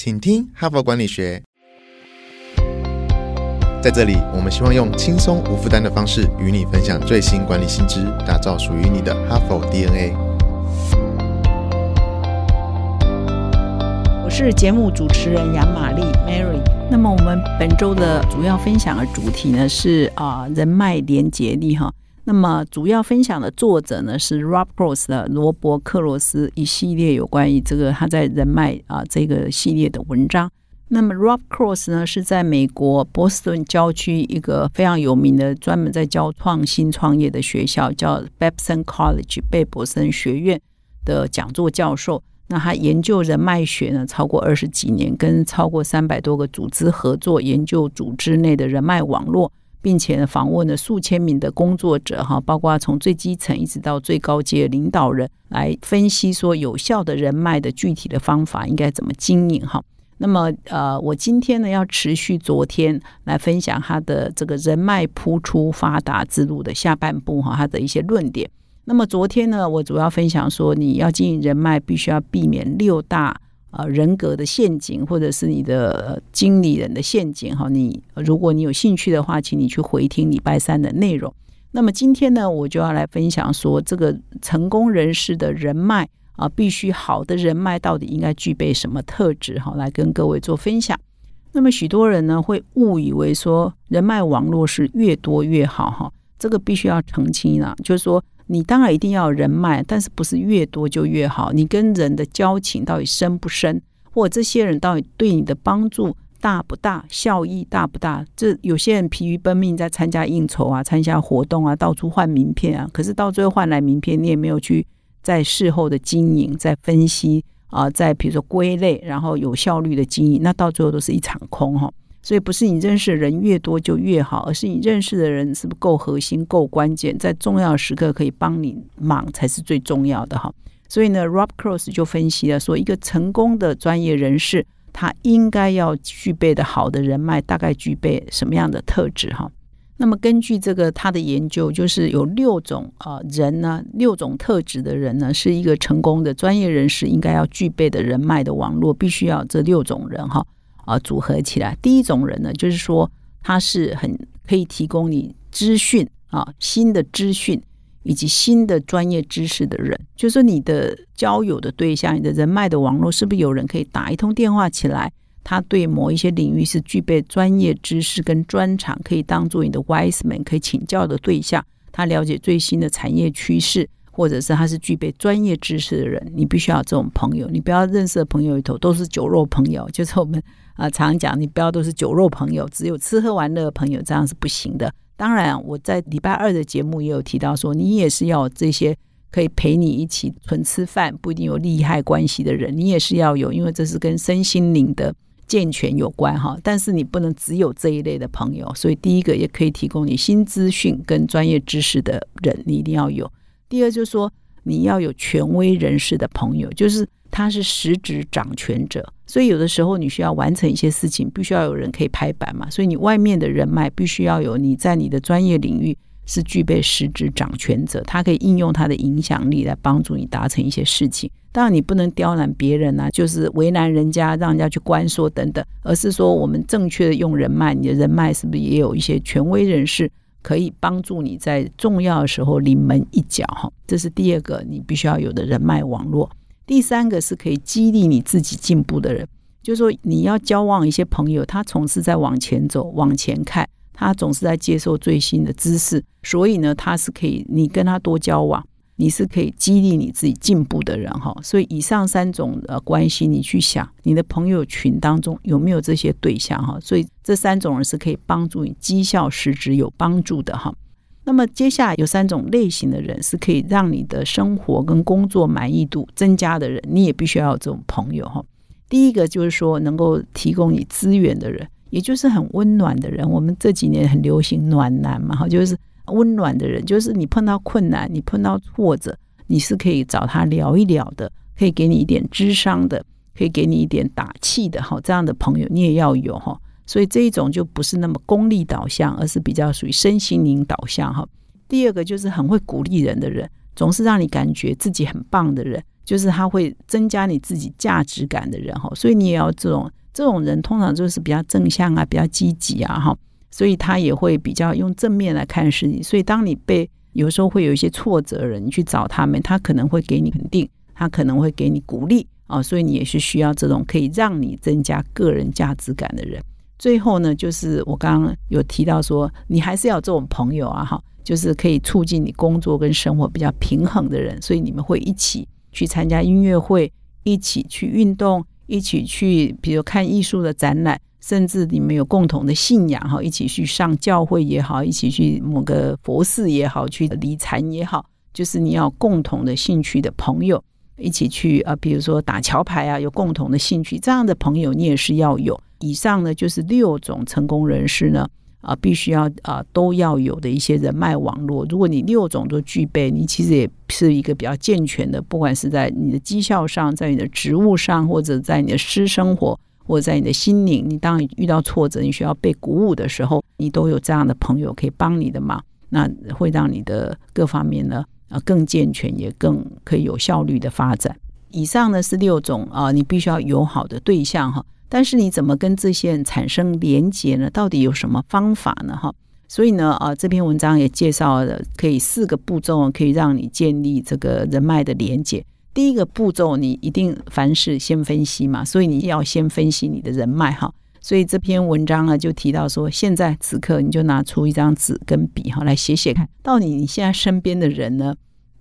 请听哈佛管理学。在这里，我们希望用轻松无负担的方式与你分享最新管理新知，打造属于你的哈佛 DNA。我是节目主持人杨玛丽 Mary。那么我们本周的主要分享的主题呢是啊人脉连结力哈。那么主要分享的作者呢是 Rob Cross 的罗伯克罗斯一系列有关于这个他在人脉啊这个系列的文章。那么 Rob Cross 呢是在美国波士顿郊区一个非常有名的专门在教创新创业的学校，叫 Babson College 贝博森学院的讲座教授。那他研究人脉学呢超过二十几年，跟超过三百多个组织合作研究组织内的人脉网络。并且，访问了数千名的工作者哈，包括从最基层一直到最高阶领导人，来分析说有效的人脉的具体的方法应该怎么经营哈。那么呃，我今天呢要持续昨天来分享他的这个人脉铺出发达之路的下半部哈，他的一些论点。那么昨天呢，我主要分享说你要经营人脉，必须要避免六大。呃，人格的陷阱，或者是你的经理人的陷阱，哈，你如果你有兴趣的话，请你去回听礼拜三的内容。那么今天呢，我就要来分享说，这个成功人士的人脉啊，必须好的人脉到底应该具备什么特质？哈，来跟各位做分享。那么许多人呢，会误以为说人脉网络是越多越好，哈，这个必须要澄清啊，就是说。你当然一定要人脉，但是不是越多就越好？你跟人的交情到底深不深，或这些人到底对你的帮助大不大，效益大不大？这有些人疲于奔命在参加应酬啊，参加活动啊，到处换名片啊，可是到最后换来名片，你也没有去在事后的经营、在分析啊，在比如说归类，然后有效率的经营，那到最后都是一场空哈。所以不是你认识的人越多就越好，而是你认识的人是不是够核心、够关键，在重要时刻可以帮你忙才是最重要的哈。所以呢，Rob Cross 就分析了说，一个成功的专业人士，他应该要具备的好的人脉，大概具备什么样的特质哈？那么根据这个他的研究，就是有六种啊人呢，六种特质的人呢，是一个成功的专业人士应该要具备的人脉的网络，必须要这六种人哈。啊，组合起来，第一种人呢，就是说他是很可以提供你资讯啊，新的资讯以及新的专业知识的人。就是说，你的交友的对象，你的人脉的网络，是不是有人可以打一通电话起来？他对某一些领域是具备专业知识跟专长，可以当做你的 wise man 可以请教的对象。他了解最新的产业趋势。或者是他是具备专业知识的人，你必须要这种朋友。你不要认识的朋友里头都是酒肉朋友，就是我们啊常讲，你不要都是酒肉朋友，只有吃喝玩乐的朋友，这样是不行的。当然，我在礼拜二的节目也有提到说，你也是要这些可以陪你一起纯吃饭，不一定有利害关系的人，你也是要有，因为这是跟身心灵的健全有关哈。但是你不能只有这一类的朋友，所以第一个也可以提供你新资讯跟专业知识的人，你一定要有。第二就是说，你要有权威人士的朋友，就是他是实质掌权者，所以有的时候你需要完成一些事情，必须要有人可以拍板嘛。所以你外面的人脉必须要有你在你的专业领域是具备实质掌权者，他可以应用他的影响力来帮助你达成一些事情。当然你不能刁难别人啊，就是为难人家，让人家去关说等等，而是说我们正确的用人脉，你的人脉是不是也有一些权威人士？可以帮助你在重要的时候临门一脚，哈，这是第二个你必须要有的人脉网络。第三个是可以激励你自己进步的人，就是说你要交往一些朋友，他总是在往前走、往前看，他总是在接受最新的知识，所以呢，他是可以你跟他多交往。你是可以激励你自己进步的人哈，所以以上三种呃关系，你去想你的朋友群当中有没有这些对象哈，所以这三种人是可以帮助你绩效实质有帮助的哈。那么接下来有三种类型的人是可以让你的生活跟工作满意度增加的人，你也必须要有这种朋友哈。第一个就是说能够提供你资源的人，也就是很温暖的人。我们这几年很流行暖男嘛哈，就是。温暖的人，就是你碰到困难，你碰到挫折，你是可以找他聊一聊的，可以给你一点智商的，可以给你一点打气的哈。这样的朋友你也要有哈。所以这一种就不是那么功利导向，而是比较属于身心灵导向哈。第二个就是很会鼓励人的人，总是让你感觉自己很棒的人，就是他会增加你自己价值感的人哈，所以你也要这种这种人，通常就是比较正向啊，比较积极啊哈，所以他也会比较用正面来看事情。所以当你被有时候会有一些挫折人，你去找他们，他可能会给你肯定，他可能会给你鼓励啊，所以你也是需要这种可以让你增加个人价值感的人。最后呢，就是我刚刚有提到说，你还是要这种朋友啊哈，就是可以促进你工作跟生活比较平衡的人，所以你们会一起。去参加音乐会，一起去运动，一起去，比如看艺术的展览，甚至你们有共同的信仰哈，一起去上教会也好，一起去某个佛寺也好，去理禅也好，就是你要共同的兴趣的朋友，一起去啊，比如说打桥牌啊，有共同的兴趣，这样的朋友你也是要有。以上呢，就是六种成功人士呢。啊，必须要啊，都要有的一些人脉网络。如果你六种都具备，你其实也是一个比较健全的。不管是在你的绩效上，在你的职务上，或者在你的私生活，或者在你的心灵，你当你遇到挫折，你需要被鼓舞的时候，你都有这样的朋友可以帮你的忙，那会让你的各方面呢啊更健全，也更可以有效率的发展。以上呢是六种啊，你必须要友好的对象哈。但是你怎么跟这些人产生连接呢？到底有什么方法呢？哈，所以呢，啊，这篇文章也介绍了可以四个步骤，可以让你建立这个人脉的连接。第一个步骤，你一定凡事先分析嘛，所以你要先分析你的人脉哈。所以这篇文章呢，就提到说，现在此刻你就拿出一张纸跟笔哈，来写写看，到底你现在身边的人呢，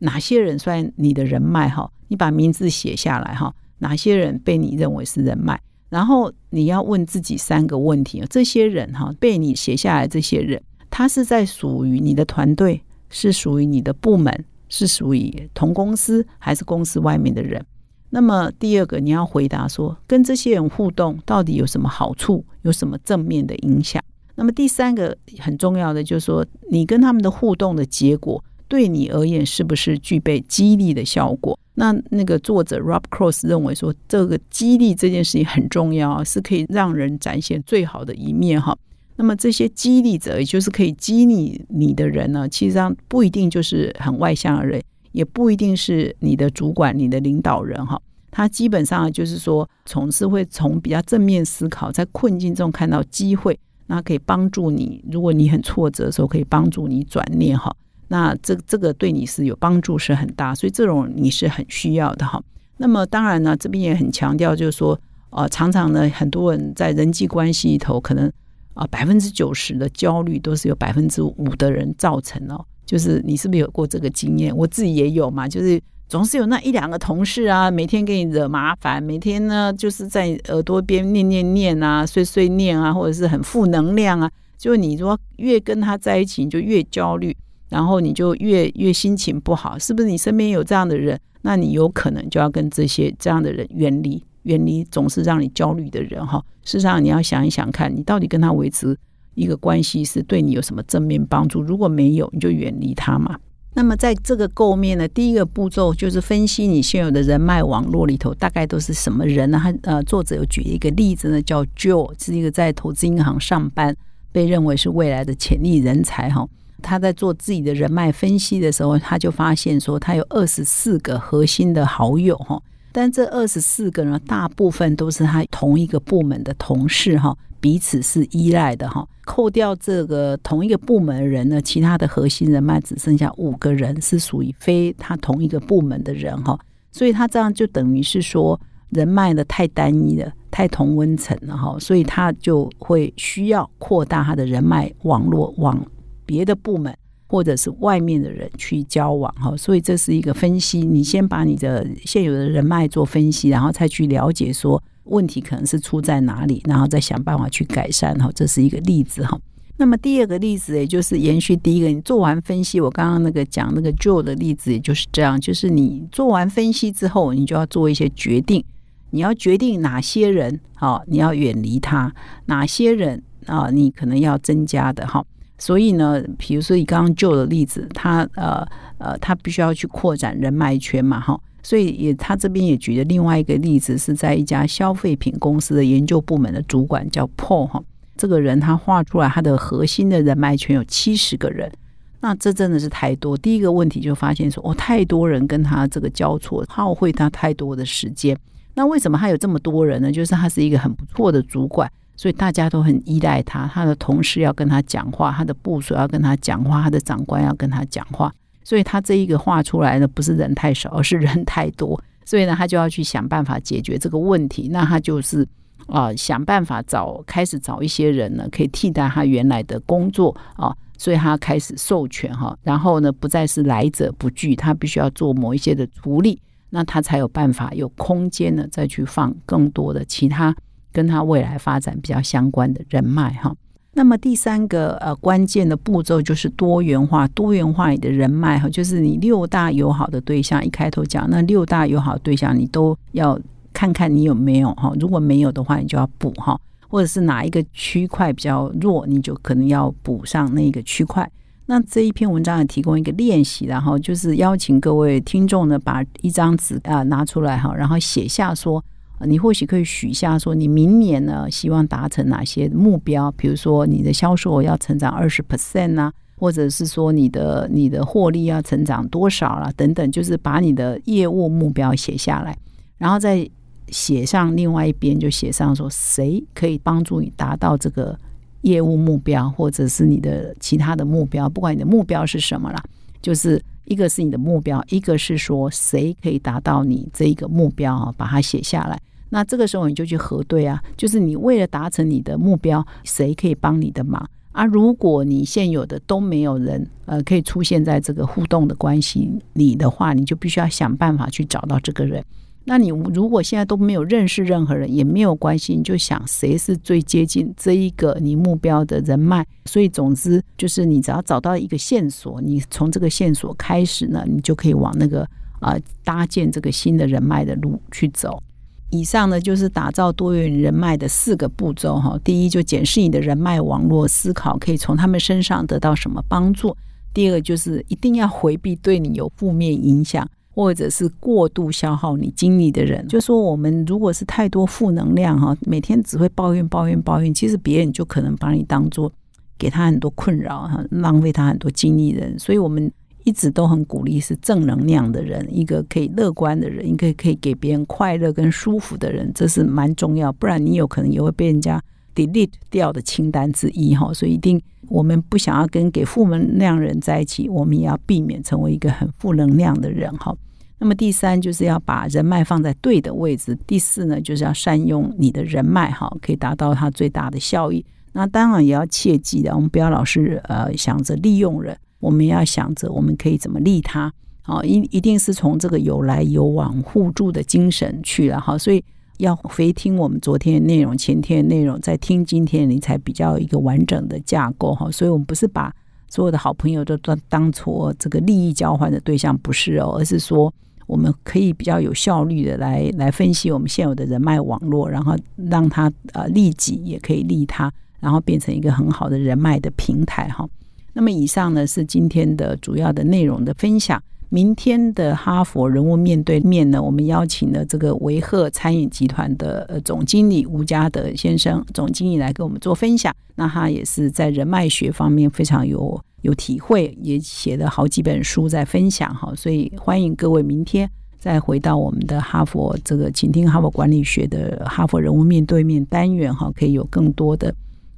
哪些人算你的人脉哈？你把名字写下来哈，哪些人被你认为是人脉？然后你要问自己三个问题这些人哈被你写下来，这些人他是在属于你的团队，是属于你的部门，是属于同公司还是公司外面的人？那么第二个你要回答说，跟这些人互动到底有什么好处，有什么正面的影响？那么第三个很重要的就是说，你跟他们的互动的结果对你而言是不是具备激励的效果？那那个作者 Rob Cross 认为说，这个激励这件事情很重要，是可以让人展现最好的一面哈。那么这些激励者，也就是可以激励你的人呢，其实上不一定就是很外向的人，也不一定是你的主管、你的领导人哈。他基本上就是说，总是会从比较正面思考，在困境中看到机会，那可以帮助你。如果你很挫折的时候，可以帮助你转念哈。那这这个对你是有帮助，是很大，所以这种你是很需要的哈。那么当然呢，这边也很强调，就是说，呃，常常呢，很多人在人际关系里头，可能啊，百分之九十的焦虑都是由百分之五的人造成哦。就是你是不是有过这个经验？我自己也有嘛，就是总是有那一两个同事啊，每天给你惹麻烦，每天呢就是在耳朵边念念念啊，碎碎念啊，或者是很负能量啊。就你说越跟他在一起，你就越焦虑。然后你就越越心情不好，是不是？你身边有这样的人，那你有可能就要跟这些这样的人远离，远离总是让你焦虑的人哈。事实上，你要想一想，看你到底跟他维持一个关系是对你有什么正面帮助？如果没有，你就远离他嘛。那么在这个构面呢，第一个步骤就是分析你现有的人脉网络里头大概都是什么人呢？他呃，作者有举一个例子呢，叫 Joe，是一个在投资银行上班，被认为是未来的潜力人才哈。他在做自己的人脉分析的时候，他就发现说，他有二十四个核心的好友哈，但这二十四个呢，大部分都是他同一个部门的同事哈，彼此是依赖的哈。扣掉这个同一个部门的人呢，其他的核心人脉只剩下五个人是属于非他同一个部门的人哈，所以他这样就等于是说人脉的太单一了，太同温层了哈，所以他就会需要扩大他的人脉网络网。别的部门或者是外面的人去交往哈，所以这是一个分析。你先把你的现有的人脉做分析，然后再去了解说问题可能是出在哪里，然后再想办法去改善哈。这是一个例子哈。那么第二个例子，也就是延续第一个，你做完分析，我刚刚那个讲那个 Joe 的例子，也就是这样，就是你做完分析之后，你就要做一些决定，你要决定哪些人好，你要远离他，哪些人啊，你可能要增加的哈。所以呢，比如说以刚刚旧的例子，他呃呃，他必须要去扩展人脉圈嘛，哈。所以也他这边也举了另外一个例子，是在一家消费品公司的研究部门的主管叫 Paul 哈。这个人他画出来他的核心的人脉圈有七十个人，那这真的是太多。第一个问题就发现说，哦，太多人跟他这个交错，耗费他太多的时间。那为什么他有这么多人呢？就是他是一个很不错的主管，所以大家都很依赖他。他的同事要跟他讲话，他的部属要跟他讲话，他的长官要跟他讲话。所以他这一个画出来的不是人太少，而是人太多。所以呢，他就要去想办法解决这个问题。那他就是啊，想办法找开始找一些人呢，可以替代他原来的工作啊。所以他开始授权哈，然后呢，不再是来者不拒，他必须要做某一些的处理，那他才有办法有空间呢，再去放更多的其他跟他未来发展比较相关的人脉哈。那么第三个呃关键的步骤就是多元化，多元化你的人脉哈，就是你六大友好的对象，一开头讲那六大友好对象，你都要看看你有没有哈，如果没有的话，你就要补哈。或者是哪一个区块比较弱，你就可能要补上那个区块。那这一篇文章也提供一个练习，然后就是邀请各位听众呢，把一张纸啊拿出来哈，然后写下说，你或许可以许下说，你明年呢希望达成哪些目标？比如说你的销售要成长二十 percent 啊，或者是说你的你的获利要成长多少啦，等等，就是把你的业务目标写下来，然后再。写上另外一边，就写上说谁可以帮助你达到这个业务目标，或者是你的其他的目标，不管你的目标是什么啦，就是一个是你的目标，一个是说谁可以达到你这一个目标啊，把它写下来。那这个时候你就去核对啊，就是你为了达成你的目标，谁可以帮你的忙啊？如果你现有的都没有人呃可以出现在这个互动的关系里的话，你就必须要想办法去找到这个人。那你如果现在都没有认识任何人，也没有关系，你就想谁是最接近这一个你目标的人脉。所以总之就是，你只要找到一个线索，你从这个线索开始呢，你就可以往那个啊搭建这个新的人脉的路去走。以上呢就是打造多元人脉的四个步骤哈。第一，就检视你的人脉网络，思考可以从他们身上得到什么帮助。第二个就是一定要回避对你有负面影响。或者是过度消耗你精力的人，就说我们如果是太多负能量哈，每天只会抱怨抱怨抱怨，其实别人就可能把你当做给他很多困扰哈，浪费他很多精力的人。所以我们一直都很鼓励是正能量的人，一个可以乐观的人，一个可以给别人快乐跟舒服的人，这是蛮重要。不然你有可能也会被人家 delete 掉的清单之一哈。所以一定我们不想要跟给负能量人在一起，我们也要避免成为一个很负能量的人哈。那么第三就是要把人脉放在对的位置。第四呢，就是要善用你的人脉，哈，可以达到它最大的效益。那当然也要切记的，我们不要老是呃想着利用人，我们要想着我们可以怎么利他。好，一一定是从这个有来有往、互助的精神去了哈。所以要回听我们昨天的内容、前天的内容，再听今天，你才比较一个完整的架构哈。所以我们不是把所有的好朋友都当当做这个利益交换的对象，不是哦，而是说。我们可以比较有效率的来来分析我们现有的人脉网络，然后让它呃利己也可以利他，然后变成一个很好的人脉的平台哈。那么以上呢是今天的主要的内容的分享。明天的哈佛人物面对面呢，我们邀请了这个维赫餐饮集团的呃总经理吴家德先生总经理来跟我们做分享。那他也是在人脉学方面非常有。有体会，也写了好几本书在分享哈，所以欢迎各位明天再回到我们的哈佛这个，请听哈佛管理学的哈佛人物面对面单元哈，可以有更多的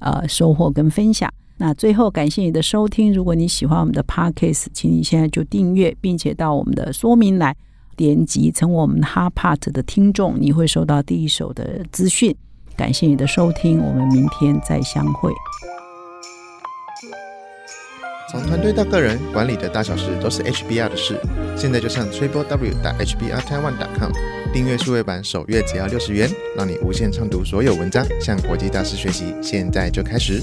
呃收获跟分享。那最后感谢你的收听，如果你喜欢我们的 podcast，请你现在就订阅，并且到我们的说明来点击成为我们 h a r Part 的听众，你会收到第一手的资讯。感谢你的收听，我们明天再相会。从团队到个人，管理的大小事都是 HBR 的事。现在就上 triple w 打 hbr taiwan com 订阅数位版，首月只要六十元，让你无限畅读所有文章，向国际大师学习。现在就开始。